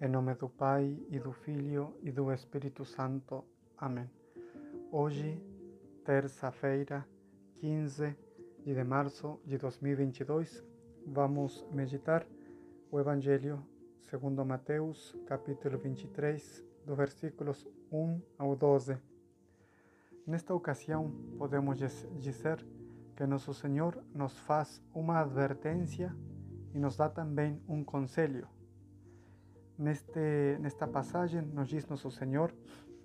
Em nome do Pai e do Filho e do Espírito Santo. Amém. Hoje, terça-feira, 15 de março de 2022, vamos meditar o Evangelho segundo Mateus, capítulo 23, dos versículos 1 ao 12. Nesta ocasião, podemos dizer que nosso Senhor nos faz uma advertência e nos dá também um conselho Neste, nesta passagem nos diz nosso Senhor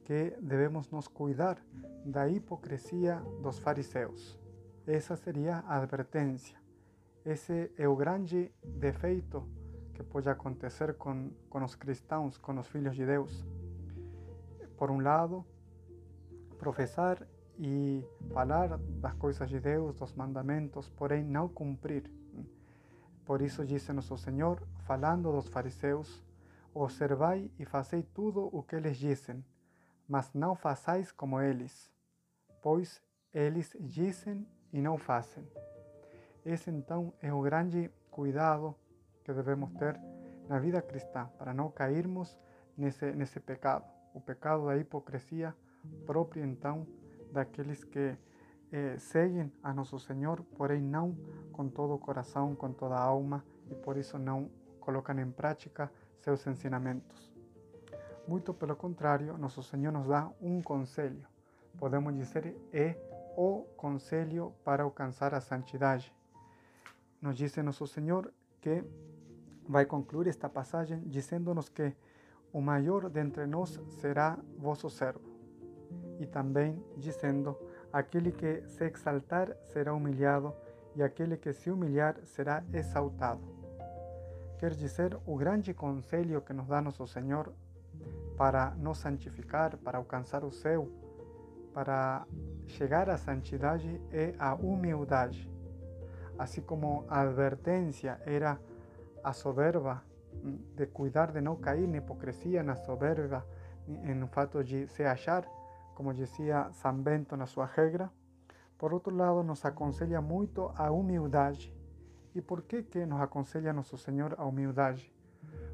que devemos nos cuidar da hipocrisia dos fariseus. Essa seria a advertência. Esse é o grande defeito que pode acontecer com, com os cristãos, com os filhos de Deus. Por um lado, professar e falar das coisas de Deus, dos mandamentos, porém não cumprir. Por isso disse nosso Senhor, falando dos fariseus, Observai e fazei tudo o que eles dizem, mas não façais como eles, pois eles dizem e não fazem. Esse então é o grande cuidado que devemos ter na vida cristã, para não cairmos nesse, nesse pecado, o pecado da hipocrisia próprio então daqueles que eh, seguem a nosso Senhor, porém não com todo o coração, com toda a alma, e por isso não colocam em prática seus ensinamentos. Muito pelo contrário, nosso Senhor nos dá um conselho. Podemos dizer, é o conselho para alcançar a santidade. Nos diz nosso Senhor que vai concluir esta passagem dizendo-nos que o maior dentre nós será vosso servo. E também dizendo, aquele que se exaltar será humilhado e aquele que se humilhar será exaltado quer dizer o grande conselho que nos dá nosso Senhor para nos santificar, para alcançar o céu, para chegar à santidade é a humildade. Assim como a advertência era a soberba, de cuidar de não cair na hipocrisia, na soberba, no fato de se achar, como dizia São Bento na sua regra. Por outro lado, nos aconselha muito a humildade e por que que nos aconselha nosso Senhor a humildade?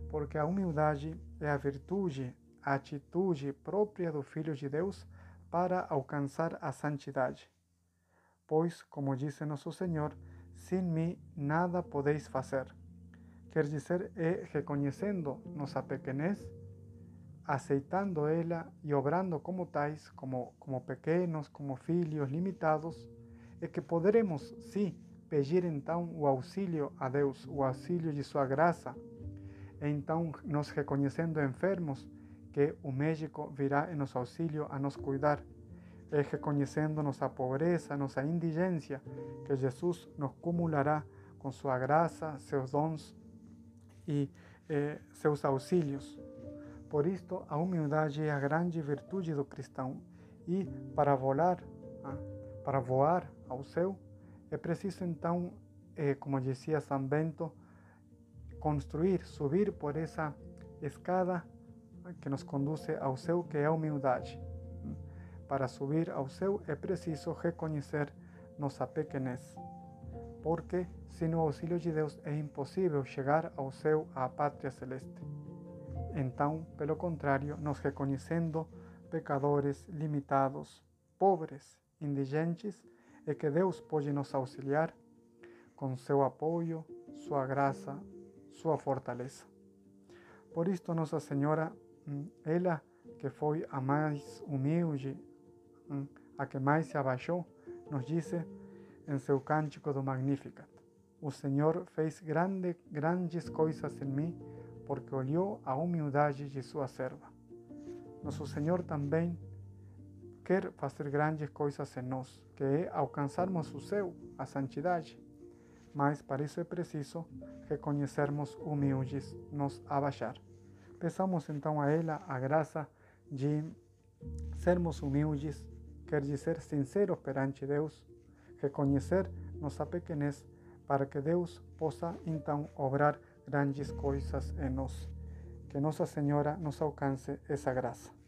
Porque a humildade é a virtude, a atitude própria do Filho de Deus para alcançar a santidade. Pois, como disse nosso Senhor, sem mim nada podeis fazer. Quer dizer, é reconhecendo nossa pequenez, aceitando ela e obrando como tais, como, como pequenos, como filhos limitados, é que poderemos, sim, pedir então o auxílio a Deus, o auxílio de sua graça. Então, nos reconhecendo enfermos, que o médico virá em nosso auxílio a nos cuidar. É reconhecendo nossa pobreza, nossa indigência, que Jesus nos cumulará com sua graça, seus dons e eh, seus auxílios. Por isto, a humildade é a grande virtude do cristão. E para voar, ah, para voar ao céu, é preciso então, eh, como dizia São Bento, construir, subir por essa escada que nos conduz ao céu, que é a humildade. Para subir ao céu é preciso reconhecer nossa pequenez, porque sem o auxílio de Deus é impossível chegar ao céu, à pátria celeste. Então, pelo contrário, nos reconhecendo pecadores, limitados, pobres, indigentes, é que Deus pode nos auxiliar com seu apoio, sua graça, sua fortaleza. Por isto, Nossa Senhora, hum, ela que foi a mais humilde, hum, a que mais se abaixou, nos disse em seu cântico do Magnificat: O Senhor fez grande, grandes coisas em mim, porque olhou a humildade de sua serva. Nosso Senhor também quer fazer grandes coisas em nós, que é alcançarmos o céu, a santidade. Mas para isso é preciso reconhecermos humildes, nos abaixar. Peçamos então a ela a graça de sermos humildes, quer dizer sinceros perante Deus, reconhecer nossa pequenez, para que Deus possa então obrar grandes coisas em nós. Que Nossa Senhora nos alcance essa graça.